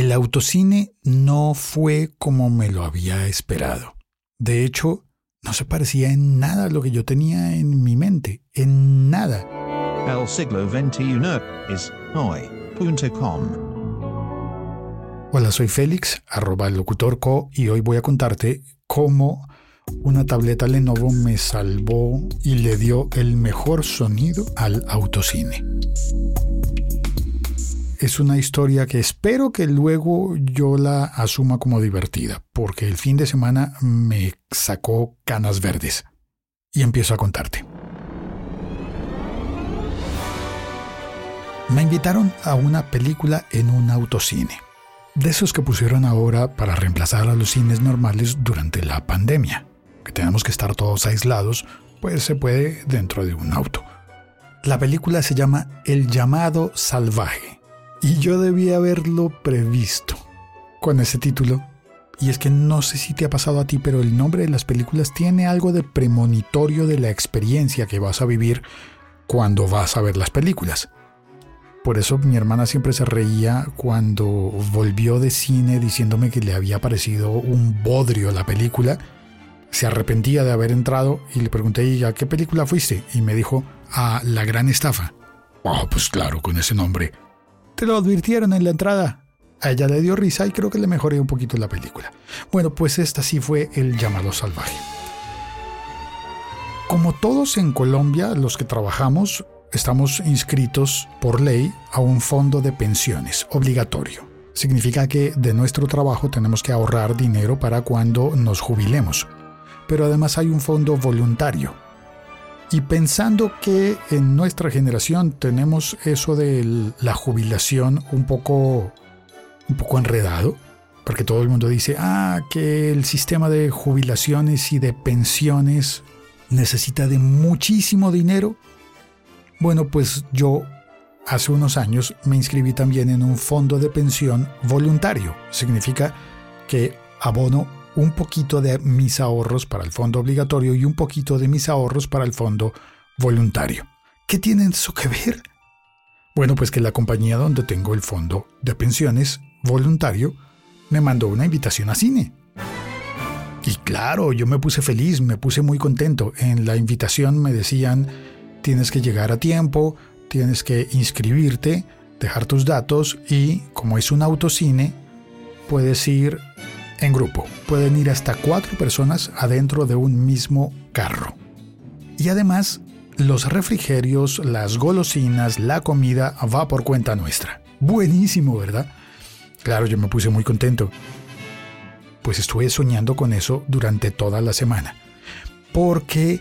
el autocine no fue como me lo había esperado. De hecho, no se parecía en nada a lo que yo tenía en mi mente, en nada. El siglo XXI es hoy.com. Hola, soy Félix, arroba el locutor co, y hoy voy a contarte cómo una tableta Lenovo me salvó y le dio el mejor sonido al autocine es una historia que espero que luego yo la asuma como divertida, porque el fin de semana me sacó canas verdes. Y empiezo a contarte. Me invitaron a una película en un autocine, de esos que pusieron ahora para reemplazar a los cines normales durante la pandemia, que tenemos que estar todos aislados, pues se puede dentro de un auto. La película se llama El llamado salvaje y yo debía haberlo previsto con ese título. Y es que no sé si te ha pasado a ti, pero el nombre de las películas tiene algo de premonitorio de la experiencia que vas a vivir cuando vas a ver las películas. Por eso mi hermana siempre se reía cuando volvió de cine diciéndome que le había parecido un bodrio la película. Se arrepentía de haber entrado y le pregunté, ¿y a qué película fuiste? Y me dijo, a La Gran Estafa. Oh, pues claro, con ese nombre te lo advirtieron en la entrada. A ella le dio risa y creo que le mejoré un poquito la película. Bueno, pues esta sí fue el llamado salvaje. Como todos en Colombia, los que trabajamos, estamos inscritos por ley a un fondo de pensiones obligatorio. Significa que de nuestro trabajo tenemos que ahorrar dinero para cuando nos jubilemos. Pero además hay un fondo voluntario y pensando que en nuestra generación tenemos eso de la jubilación un poco, un poco enredado, porque todo el mundo dice, ah, que el sistema de jubilaciones y de pensiones necesita de muchísimo dinero. Bueno, pues yo hace unos años me inscribí también en un fondo de pensión voluntario. Significa que abono un poquito de mis ahorros para el fondo obligatorio y un poquito de mis ahorros para el fondo voluntario. ¿Qué tiene eso que ver? Bueno, pues que la compañía donde tengo el fondo de pensiones voluntario me mandó una invitación a cine. Y claro, yo me puse feliz, me puse muy contento. En la invitación me decían, tienes que llegar a tiempo, tienes que inscribirte, dejar tus datos y, como es un autocine, puedes ir en grupo. Pueden ir hasta cuatro personas adentro de un mismo carro. Y además, los refrigerios, las golosinas, la comida va por cuenta nuestra. Buenísimo, ¿verdad? Claro, yo me puse muy contento. Pues estuve soñando con eso durante toda la semana. Porque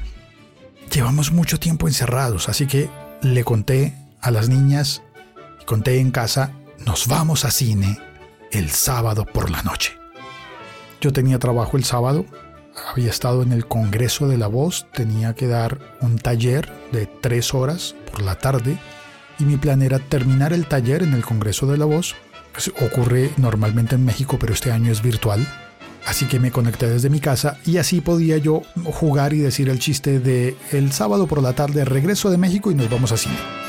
llevamos mucho tiempo encerrados, así que le conté a las niñas, conté en casa, nos vamos a cine el sábado por la noche. Yo tenía trabajo el sábado, había estado en el Congreso de la Voz, tenía que dar un taller de tres horas por la tarde y mi plan era terminar el taller en el Congreso de la Voz. Pues, ocurre normalmente en México, pero este año es virtual. Así que me conecté desde mi casa y así podía yo jugar y decir el chiste de el sábado por la tarde regreso de México y nos vamos a cine.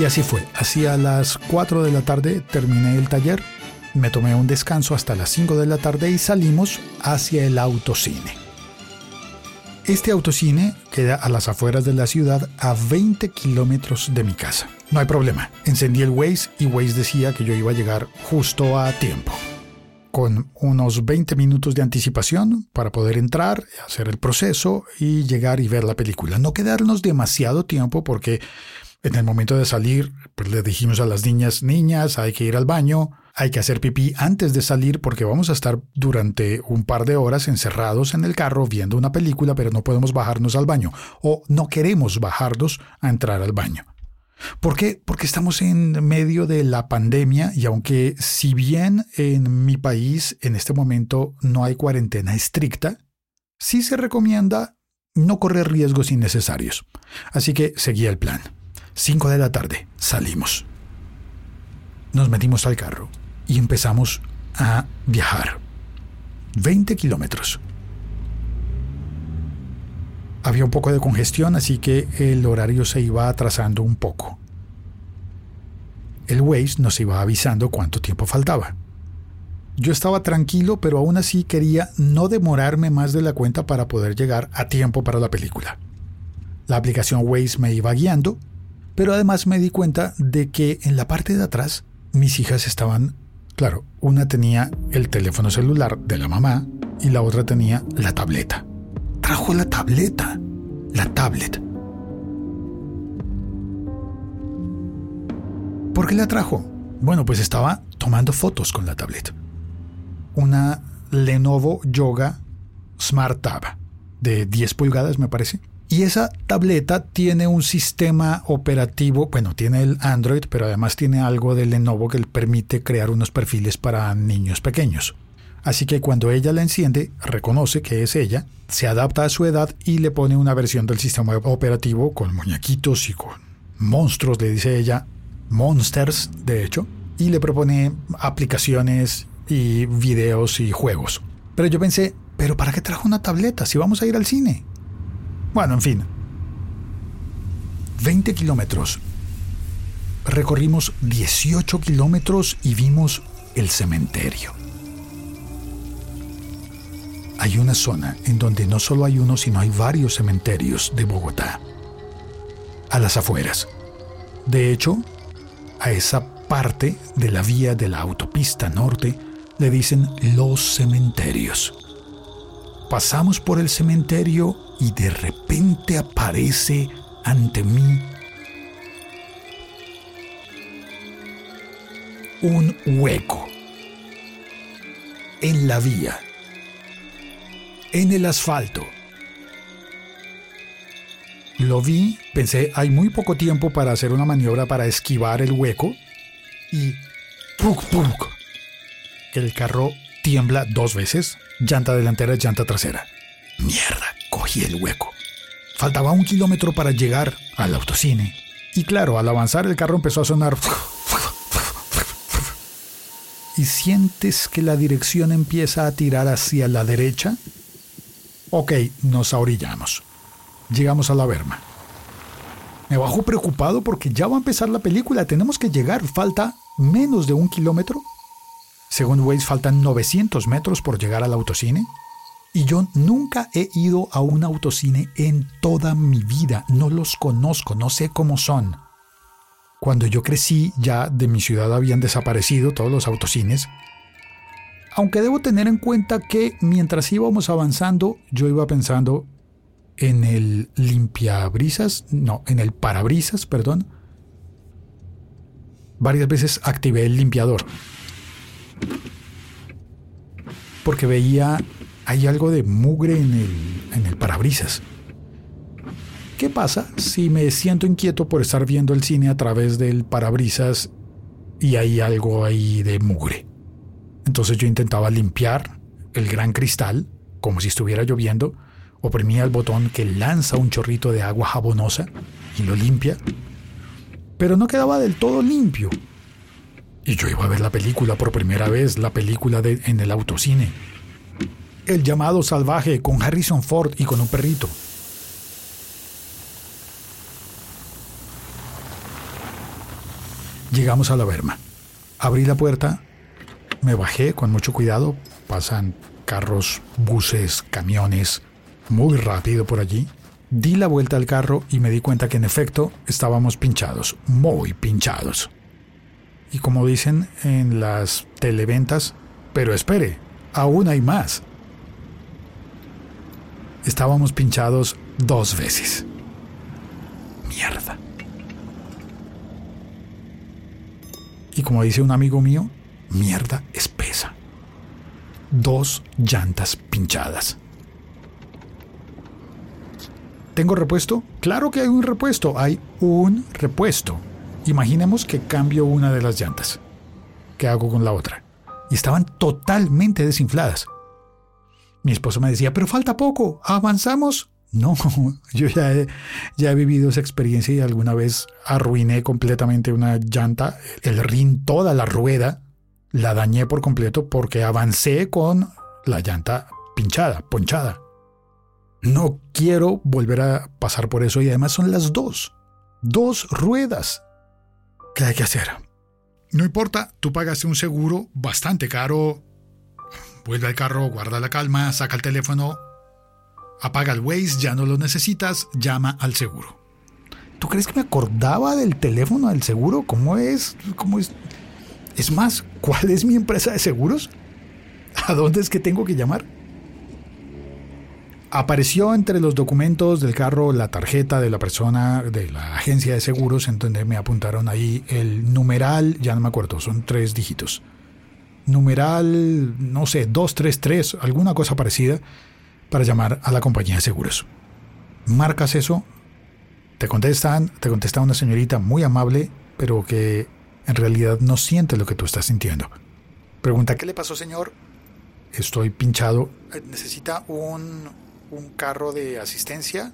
Y así fue. Hacia las 4 de la tarde terminé el taller, me tomé un descanso hasta las 5 de la tarde y salimos hacia el autocine. Este autocine queda a las afueras de la ciudad a 20 kilómetros de mi casa. No hay problema. Encendí el Waze y Waze decía que yo iba a llegar justo a tiempo. Con unos 20 minutos de anticipación para poder entrar, hacer el proceso y llegar y ver la película. No quedarnos demasiado tiempo porque en el momento de salir, pues le dijimos a las niñas, niñas, hay que ir al baño, hay que hacer pipí antes de salir porque vamos a estar durante un par de horas encerrados en el carro viendo una película, pero no podemos bajarnos al baño o no queremos bajarnos a entrar al baño. ¿Por qué? Porque estamos en medio de la pandemia y aunque si bien en mi país en este momento no hay cuarentena estricta, sí se recomienda no correr riesgos innecesarios. Así que seguía el plan. 5 de la tarde salimos. Nos metimos al carro y empezamos a viajar. 20 kilómetros. Había un poco de congestión, así que el horario se iba atrasando un poco. El Waze nos iba avisando cuánto tiempo faltaba. Yo estaba tranquilo, pero aún así quería no demorarme más de la cuenta para poder llegar a tiempo para la película. La aplicación Waze me iba guiando, pero además me di cuenta de que en la parte de atrás mis hijas estaban, claro, una tenía el teléfono celular de la mamá y la otra tenía la tableta. Trajo la tableta, la tablet. ¿Por qué la trajo? Bueno, pues estaba tomando fotos con la tableta. Una Lenovo Yoga Smart Tab de 10 pulgadas, me parece. Y esa tableta tiene un sistema operativo, bueno, tiene el Android, pero además tiene algo de Lenovo que le permite crear unos perfiles para niños pequeños. Así que cuando ella la enciende, reconoce que es ella, se adapta a su edad y le pone una versión del sistema operativo con muñequitos y con monstruos, le dice ella, monsters, de hecho, y le propone aplicaciones y videos y juegos. Pero yo pensé, ¿pero para qué trajo una tableta si vamos a ir al cine? Bueno, en fin. 20 kilómetros. Recorrimos 18 kilómetros y vimos el cementerio. Hay una zona en donde no solo hay uno, sino hay varios cementerios de Bogotá. A las afueras. De hecho, a esa parte de la vía de la autopista norte le dicen los cementerios. Pasamos por el cementerio y de repente aparece ante mí un hueco en la vía, en el asfalto. Lo vi, pensé, hay muy poco tiempo para hacer una maniobra para esquivar el hueco y ¡puc, puc! El carro tiembla dos veces, llanta delantera, llanta trasera. Mierda, cogí el hueco. Faltaba un kilómetro para llegar al autocine. Y claro, al avanzar el carro empezó a sonar... ¿Y sientes que la dirección empieza a tirar hacia la derecha? Ok, nos ahorillamos. Llegamos a la Berma. Me bajo preocupado porque ya va a empezar la película. Tenemos que llegar. Falta menos de un kilómetro. Según Waze, faltan 900 metros por llegar al autocine. Y yo nunca he ido a un autocine en toda mi vida. No los conozco, no sé cómo son. Cuando yo crecí, ya de mi ciudad habían desaparecido todos los autocines. Aunque debo tener en cuenta que mientras íbamos avanzando, yo iba pensando en el limpiabrisas, no, en el parabrisas, perdón. Varias veces activé el limpiador. Porque veía hay algo de mugre en el, en el parabrisas. ¿Qué pasa si me siento inquieto por estar viendo el cine a través del parabrisas y hay algo ahí de mugre? Entonces yo intentaba limpiar el gran cristal, como si estuviera lloviendo, oprimía el botón que lanza un chorrito de agua jabonosa y lo limpia, pero no quedaba del todo limpio. Y yo iba a ver la película por primera vez, la película de, en el autocine. El llamado salvaje con Harrison Ford y con un perrito. Llegamos a la Berma. Abrí la puerta, me bajé con mucho cuidado. Pasan carros, buses, camiones, muy rápido por allí. Di la vuelta al carro y me di cuenta que en efecto estábamos pinchados, muy pinchados. Y como dicen en las televentas, pero espere, aún hay más estábamos pinchados dos veces. Mierda. Y como dice un amigo mío, mierda espesa. Dos llantas pinchadas. ¿Tengo repuesto? Claro que hay un repuesto, hay un repuesto. Imaginemos que cambio una de las llantas. ¿Qué hago con la otra? Y estaban totalmente desinfladas. Mi esposo me decía, pero falta poco, avanzamos. No, yo ya he, ya he vivido esa experiencia y alguna vez arruiné completamente una llanta, el rin, toda la rueda, la dañé por completo porque avancé con la llanta pinchada, ponchada. No quiero volver a pasar por eso y además son las dos. Dos ruedas. ¿Qué hay que hacer? No importa, tú pagaste un seguro bastante caro. Vuelve al carro, guarda la calma, saca el teléfono, apaga el Waze, ya no lo necesitas, llama al seguro. ¿Tú crees que me acordaba del teléfono del seguro? ¿Cómo es? ¿Cómo es? Es más, ¿cuál es mi empresa de seguros? ¿A dónde es que tengo que llamar? Apareció entre los documentos del carro la tarjeta de la persona de la agencia de seguros, en donde me apuntaron ahí el numeral, ya no me acuerdo, son tres dígitos. Numeral, no sé, 233, alguna cosa parecida, para llamar a la compañía de seguros. Marcas eso, te contestan, te contesta una señorita muy amable, pero que en realidad no siente lo que tú estás sintiendo. Pregunta, ¿qué le pasó, señor? Estoy pinchado. Eh, ¿Necesita un, un carro de asistencia?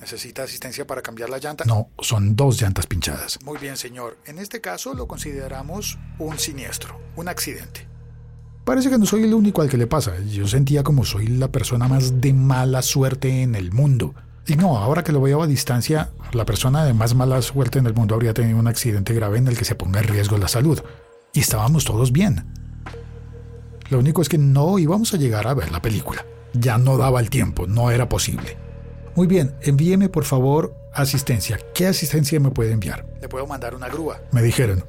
¿Necesita asistencia para cambiar la llanta? No, son dos llantas pinchadas. Muy bien, señor. En este caso lo consideramos un siniestro, un accidente. Parece que no soy el único al que le pasa. Yo sentía como soy la persona más de mala suerte en el mundo. Y no, ahora que lo veo a distancia, la persona de más mala suerte en el mundo habría tenido un accidente grave en el que se ponga en riesgo la salud. Y estábamos todos bien. Lo único es que no íbamos a llegar a ver la película. Ya no daba el tiempo, no era posible. Muy bien, envíeme por favor asistencia. ¿Qué asistencia me puede enviar? Le puedo mandar una grúa. Me dijeron.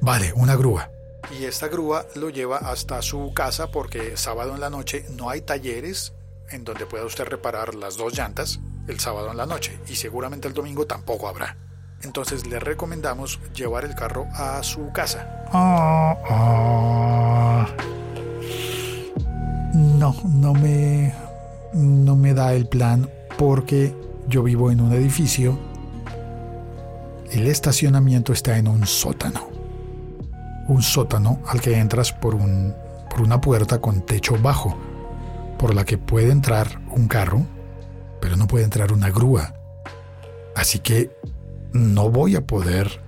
Vale, una grúa. Y esta grúa lo lleva hasta su casa porque sábado en la noche no hay talleres en donde pueda usted reparar las dos llantas el sábado en la noche y seguramente el domingo tampoco habrá. Entonces le recomendamos llevar el carro a su casa. Ah, ah. No, no me, no me da el plan porque yo vivo en un edificio. El estacionamiento está en un sótano. Un sótano al que entras por, un, por una puerta con techo bajo, por la que puede entrar un carro, pero no puede entrar una grúa. Así que no voy a poder,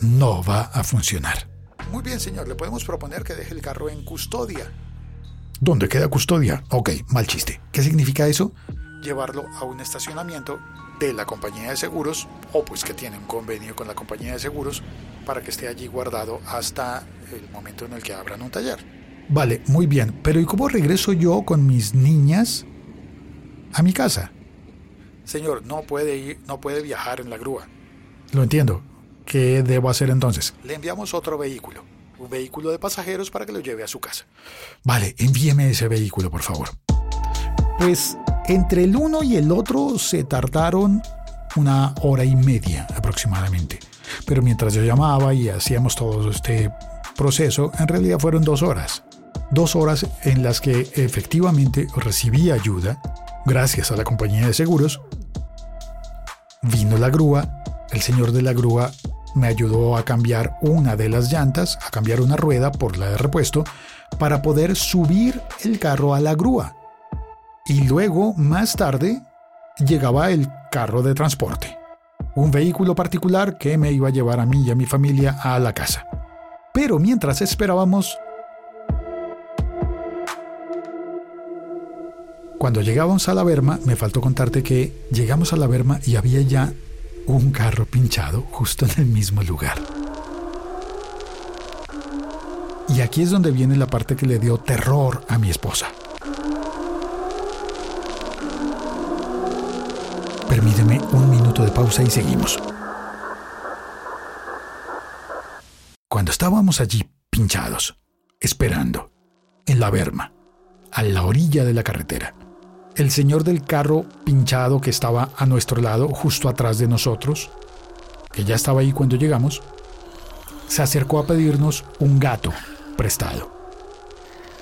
no va a funcionar. Muy bien, señor, le podemos proponer que deje el carro en custodia. ¿Dónde queda custodia? Ok, mal chiste. ¿Qué significa eso? Llevarlo a un estacionamiento de la compañía de seguros o pues que tiene un convenio con la compañía de seguros para que esté allí guardado hasta el momento en el que abran un taller. Vale, muy bien, pero ¿y cómo regreso yo con mis niñas a mi casa? Señor, no puede ir, no puede viajar en la grúa. Lo entiendo. ¿Qué debo hacer entonces? Le enviamos otro vehículo un vehículo de pasajeros para que lo lleve a su casa. Vale, envíeme ese vehículo, por favor. Pues entre el uno y el otro se tardaron una hora y media aproximadamente. Pero mientras yo llamaba y hacíamos todo este proceso, en realidad fueron dos horas. Dos horas en las que efectivamente recibí ayuda, gracias a la compañía de seguros. Vino la grúa, el señor de la grúa me ayudó a cambiar una de las llantas, a cambiar una rueda por la de repuesto, para poder subir el carro a la grúa. Y luego, más tarde, llegaba el carro de transporte, un vehículo particular que me iba a llevar a mí y a mi familia a la casa. Pero mientras esperábamos, cuando llegamos a la Berma, me faltó contarte que llegamos a la Berma y había ya un carro pinchado justo en el mismo lugar. Y aquí es donde viene la parte que le dio terror a mi esposa. Permíteme un minuto de pausa y seguimos. Cuando estábamos allí pinchados, esperando, en la berma, a la orilla de la carretera, el señor del carro pinchado que estaba a nuestro lado, justo atrás de nosotros, que ya estaba ahí cuando llegamos, se acercó a pedirnos un gato prestado.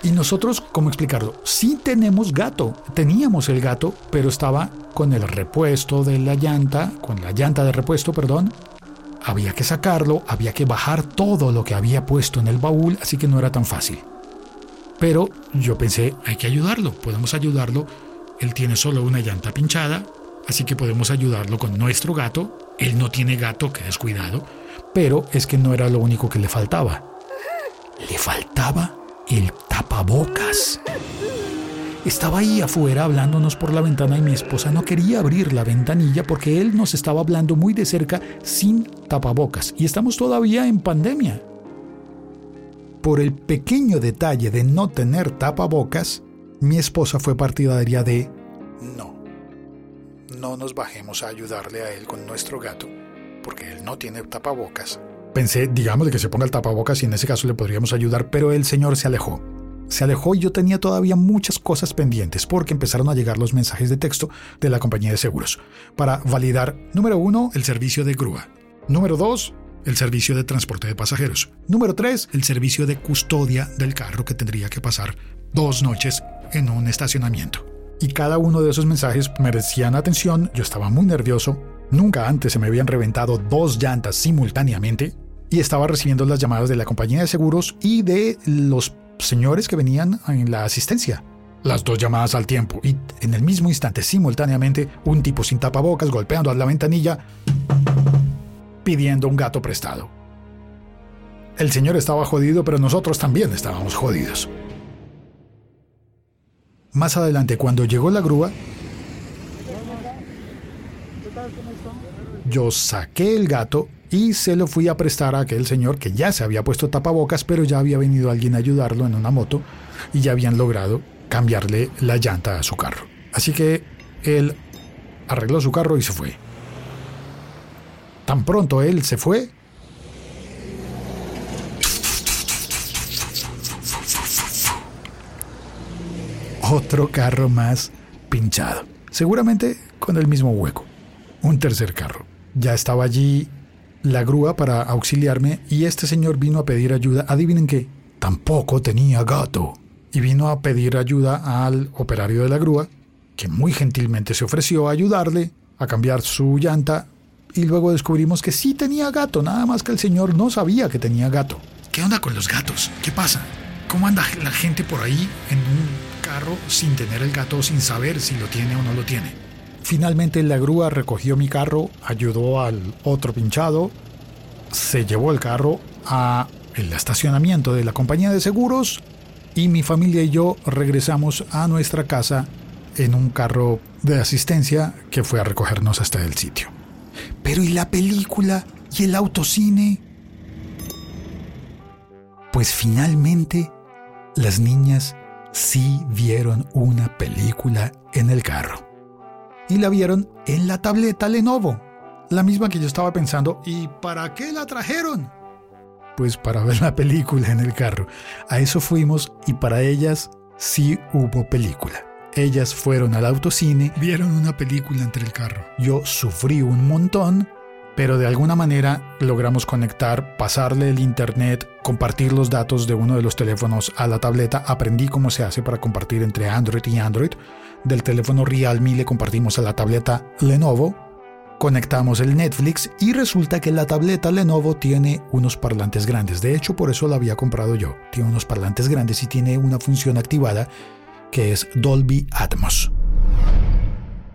Y nosotros, ¿cómo explicarlo? Sí tenemos gato, teníamos el gato, pero estaba con el repuesto de la llanta, con la llanta de repuesto, perdón. Había que sacarlo, había que bajar todo lo que había puesto en el baúl, así que no era tan fácil. Pero yo pensé, hay que ayudarlo, podemos ayudarlo él tiene solo una llanta pinchada, así que podemos ayudarlo con nuestro gato. Él no tiene gato, que descuidado, pero es que no era lo único que le faltaba. Le faltaba el tapabocas. Estaba ahí afuera hablándonos por la ventana y mi esposa no quería abrir la ventanilla porque él nos estaba hablando muy de cerca sin tapabocas y estamos todavía en pandemia. Por el pequeño detalle de no tener tapabocas, mi esposa fue partidaria de no, no nos bajemos a ayudarle a él con nuestro gato porque él no tiene tapabocas. Pensé, digamos, de que se ponga el tapabocas y en ese caso le podríamos ayudar, pero el señor se alejó se alejó y yo tenía todavía muchas cosas pendientes porque empezaron a llegar los mensajes de texto de la compañía de seguros para validar, número uno, el servicio de grúa. Número dos, el servicio de transporte de pasajeros. Número tres, el servicio de custodia del carro que tendría que pasar dos noches en un estacionamiento. Y cada uno de esos mensajes merecían atención, yo estaba muy nervioso, nunca antes se me habían reventado dos llantas simultáneamente y estaba recibiendo las llamadas de la compañía de seguros y de los señores que venían en la asistencia. Las dos llamadas al tiempo y en el mismo instante, simultáneamente, un tipo sin tapabocas golpeando a la ventanilla pidiendo un gato prestado. El señor estaba jodido, pero nosotros también estábamos jodidos. Más adelante, cuando llegó la grúa, yo saqué el gato y se lo fui a prestar a aquel señor que ya se había puesto tapabocas, pero ya había venido alguien a ayudarlo en una moto y ya habían logrado cambiarle la llanta a su carro. Así que él arregló su carro y se fue. Tan pronto él se fue, otro carro más pinchado, seguramente con el mismo hueco. Un tercer carro. Ya estaba allí la grúa para auxiliarme y este señor vino a pedir ayuda. Adivinen qué, tampoco tenía gato. Y vino a pedir ayuda al operario de la grúa, que muy gentilmente se ofreció a ayudarle a cambiar su llanta y luego descubrimos que sí tenía gato, nada más que el señor no sabía que tenía gato. ¿Qué onda con los gatos? ¿Qué pasa? ¿Cómo anda la gente por ahí en un sin tener el gato, sin saber si lo tiene o no lo tiene? Finalmente la grúa recogió mi carro, ayudó al otro pinchado, se llevó el carro a el estacionamiento de la compañía de seguros y mi familia y yo regresamos a nuestra casa en un carro de asistencia que fue a recogernos hasta el sitio. Pero ¿y la película y el autocine? Pues finalmente las niñas sí vieron una película en el carro y la vieron en la tableta Lenovo, la misma que yo estaba pensando, ¿y para qué la trajeron? Pues para ver la película en el carro. A eso fuimos y para ellas sí hubo película. Ellas fueron al autocine, vieron una película entre el carro. Yo sufrí un montón, pero de alguna manera logramos conectar, pasarle el internet, compartir los datos de uno de los teléfonos a la tableta. Aprendí cómo se hace para compartir entre Android y Android del teléfono Realme le compartimos a la tableta Lenovo, conectamos el Netflix y resulta que la tableta Lenovo tiene unos parlantes grandes. De hecho, por eso la había comprado yo. Tiene unos parlantes grandes y tiene una función activada que es Dolby Atmos.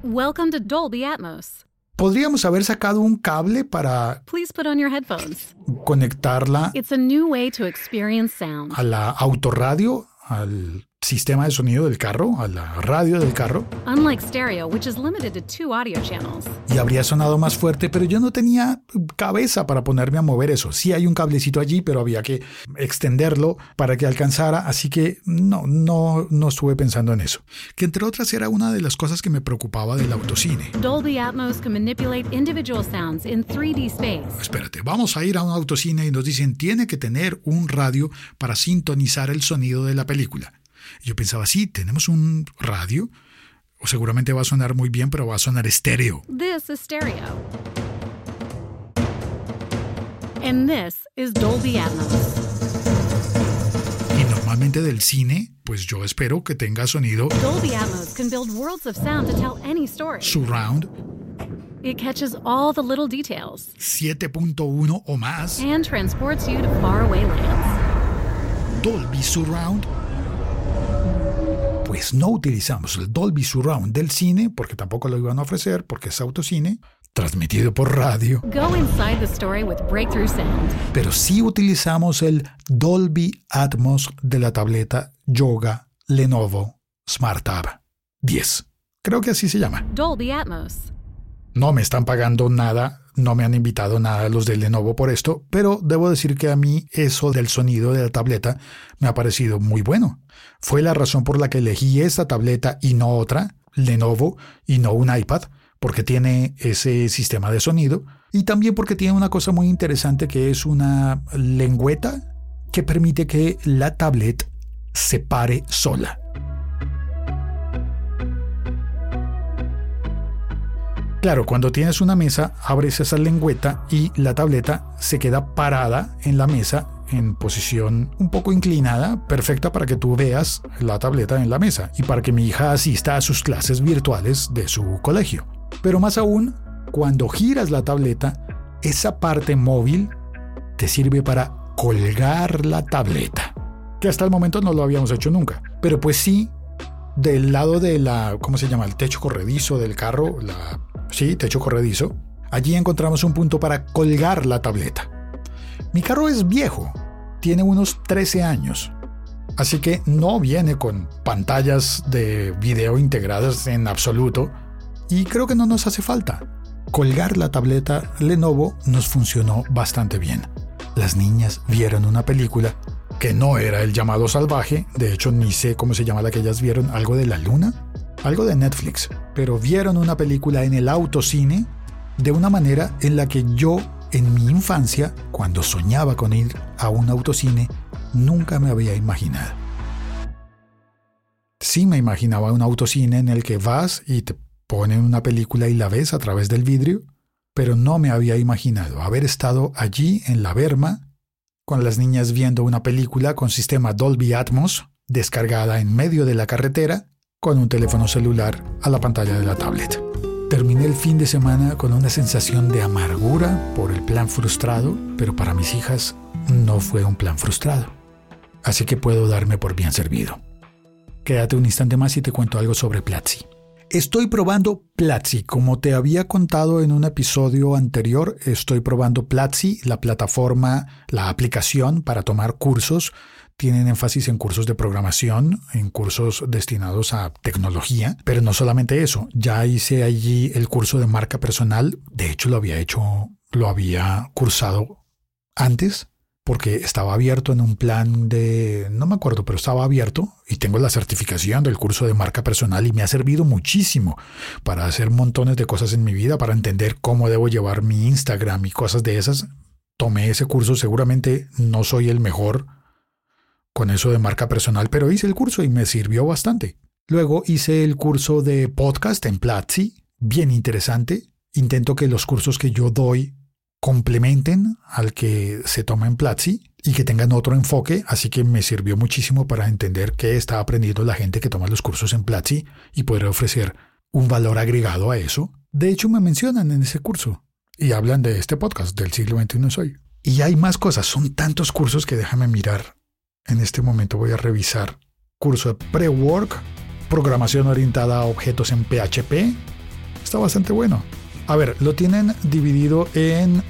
Welcome to Dolby Atmos. Podríamos haber sacado un cable para Please put on your headphones. conectarla It's a new way to experience sound. a la autorradio, al sistema de sonido del carro, a la radio del carro, Unlike stereo, which is limited to two audio channels. y habría sonado más fuerte, pero yo no tenía cabeza para ponerme a mover eso. Sí hay un cablecito allí, pero había que extenderlo para que alcanzara, así que no, no, no estuve pensando en eso. Que entre otras era una de las cosas que me preocupaba del autocine. Dolby Atmos can manipulate individual sounds in 3D space. Espérate, vamos a ir a un autocine y nos dicen tiene que tener un radio para sintonizar el sonido de la película. Yo pensaba, sí, tenemos un radio, o seguramente va a sonar muy bien, pero va a sonar estéreo. This is stereo. And this is Dolby Atmos. Y normalmente del cine, pues yo espero que tenga sonido Dolby Atmos can build worlds of sound to tell any story. surround It catches all the little details 7.1 o más, and transports you to faraway lands. Dolby Surround. Pues no utilizamos el Dolby Surround del cine, porque tampoco lo iban a ofrecer, porque es autocine, transmitido por radio. Go inside the story with breakthrough sound. pero sí utilizamos el Dolby Atmos de la tableta Yoga Lenovo Smart Tab 10. Creo que así se llama. Dolby Atmos. No me están pagando nada, no me han invitado nada los de Lenovo por esto, pero debo decir que a mí eso del sonido de la tableta me ha parecido muy bueno. Fue la razón por la que elegí esta tableta y no otra, Lenovo, y no un iPad, porque tiene ese sistema de sonido y también porque tiene una cosa muy interesante que es una lengüeta que permite que la tablet se pare sola. Claro, cuando tienes una mesa, abres esa lengüeta y la tableta se queda parada en la mesa en posición un poco inclinada, perfecta para que tú veas la tableta en la mesa y para que mi hija asista a sus clases virtuales de su colegio. Pero más aún, cuando giras la tableta, esa parte móvil te sirve para colgar la tableta, que hasta el momento no lo habíamos hecho nunca. Pero pues sí, del lado de la, ¿cómo se llama? El techo corredizo del carro, la sí, techo corredizo, allí encontramos un punto para colgar la tableta. Mi carro es viejo, tiene unos 13 años, así que no viene con pantallas de video integradas en absoluto y creo que no nos hace falta. Colgar la tableta Lenovo nos funcionó bastante bien. Las niñas vieron una película que no era el llamado salvaje, de hecho ni sé cómo se llama la que ellas vieron, algo de la luna, algo de Netflix, pero vieron una película en el autocine de una manera en la que yo en mi infancia, cuando soñaba con ir a un autocine, nunca me había imaginado. Sí me imaginaba un autocine en el que vas y te ponen una película y la ves a través del vidrio, pero no me había imaginado haber estado allí en la Berma con las niñas viendo una película con sistema Dolby Atmos descargada en medio de la carretera con un teléfono celular a la pantalla de la tablet. Terminé el fin de semana con una sensación de amargura por el plan frustrado, pero para mis hijas no fue un plan frustrado. Así que puedo darme por bien servido. Quédate un instante más y te cuento algo sobre Platzi. Estoy probando Platzi. Como te había contado en un episodio anterior, estoy probando Platzi, la plataforma, la aplicación para tomar cursos tienen énfasis en cursos de programación, en cursos destinados a tecnología, pero no solamente eso, ya hice allí el curso de marca personal, de hecho lo había hecho, lo había cursado antes, porque estaba abierto en un plan de, no me acuerdo, pero estaba abierto y tengo la certificación del curso de marca personal y me ha servido muchísimo para hacer montones de cosas en mi vida, para entender cómo debo llevar mi Instagram y cosas de esas. Tomé ese curso, seguramente no soy el mejor con eso de marca personal, pero hice el curso y me sirvió bastante. Luego hice el curso de podcast en Platzi, bien interesante. Intento que los cursos que yo doy complementen al que se toma en Platzi y que tengan otro enfoque, así que me sirvió muchísimo para entender qué está aprendiendo la gente que toma los cursos en Platzi y poder ofrecer un valor agregado a eso. De hecho, me mencionan en ese curso y hablan de este podcast del siglo XXI soy. Y hay más cosas, son tantos cursos que déjame mirar en este momento voy a revisar curso de pre-work, programación orientada a objetos en PHP. Está bastante bueno. A ver, lo tienen dividido en...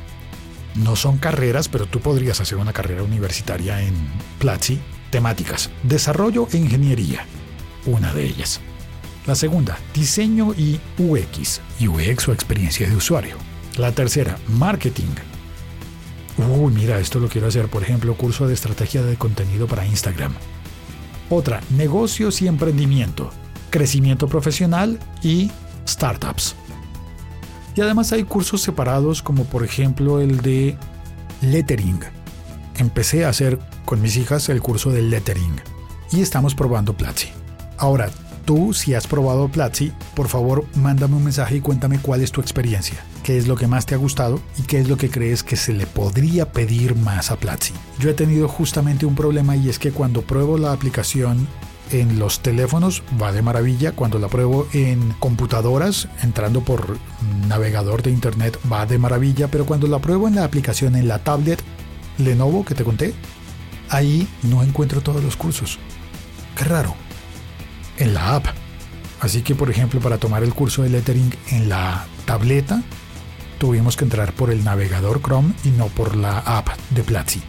No son carreras, pero tú podrías hacer una carrera universitaria en Platzi. Temáticas. Desarrollo e ingeniería. Una de ellas. La segunda, diseño y UX. UX o experiencia de usuario. La tercera, marketing Uy, mira, esto lo quiero hacer, por ejemplo, curso de estrategia de contenido para Instagram. Otra, negocios y emprendimiento, crecimiento profesional y startups. Y además hay cursos separados como por ejemplo el de lettering. Empecé a hacer con mis hijas el curso de lettering y estamos probando Platzi. Ahora, tú si has probado Platzi, por favor mándame un mensaje y cuéntame cuál es tu experiencia qué es lo que más te ha gustado y qué es lo que crees que se le podría pedir más a Platzi. Yo he tenido justamente un problema y es que cuando pruebo la aplicación en los teléfonos va de maravilla, cuando la pruebo en computadoras, entrando por navegador de internet va de maravilla, pero cuando la pruebo en la aplicación en la tablet Lenovo que te conté, ahí no encuentro todos los cursos. Qué raro. En la app. Así que, por ejemplo, para tomar el curso de lettering en la tableta, tuvimos que entrar por el navegador Chrome y no por la app de Platzi.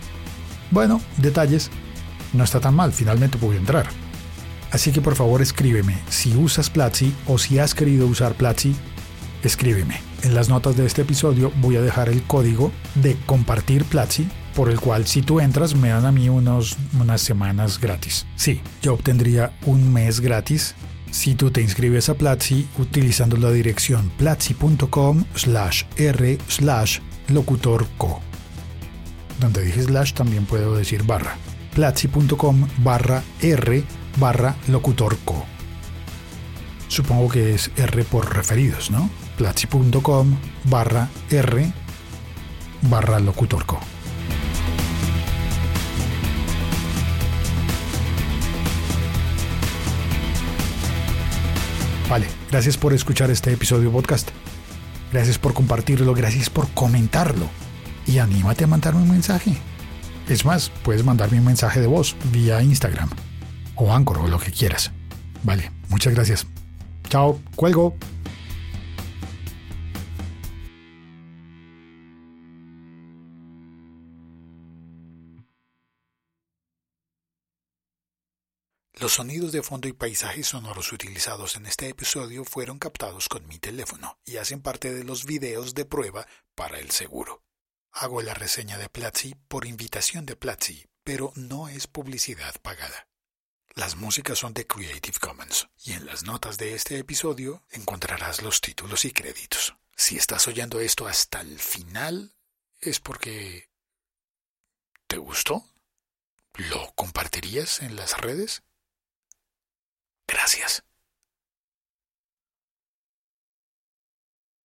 Bueno, detalles. No está tan mal, finalmente pude entrar. Así que por favor escríbeme si usas Platzi o si has querido usar Platzi, escríbeme. En las notas de este episodio voy a dejar el código de compartir Platzi por el cual si tú entras me dan a mí unos, unas semanas gratis. Sí, yo obtendría un mes gratis si tú te inscribes a Platzi utilizando la dirección platzi.com slash r slash locutorco. Donde dije slash también puedo decir barra. platzi.com barra r barra locutorco. Supongo que es R por referidos, ¿no? platzi.com barra R barra locutorco. Gracias por escuchar este episodio podcast. Gracias por compartirlo, gracias por comentarlo. Y anímate a mandarme un mensaje. Es más, puedes mandarme un mensaje de voz vía Instagram o Anchor o lo que quieras. Vale, muchas gracias. Chao, cuelgo. Los sonidos de fondo y paisajes sonoros utilizados en este episodio fueron captados con mi teléfono y hacen parte de los videos de prueba para el seguro. Hago la reseña de Platzi por invitación de Platzi, pero no es publicidad pagada. Las músicas son de Creative Commons y en las notas de este episodio encontrarás los títulos y créditos. Si estás oyendo esto hasta el final, es porque... ¿Te gustó? ¿Lo compartirías en las redes? Gracias.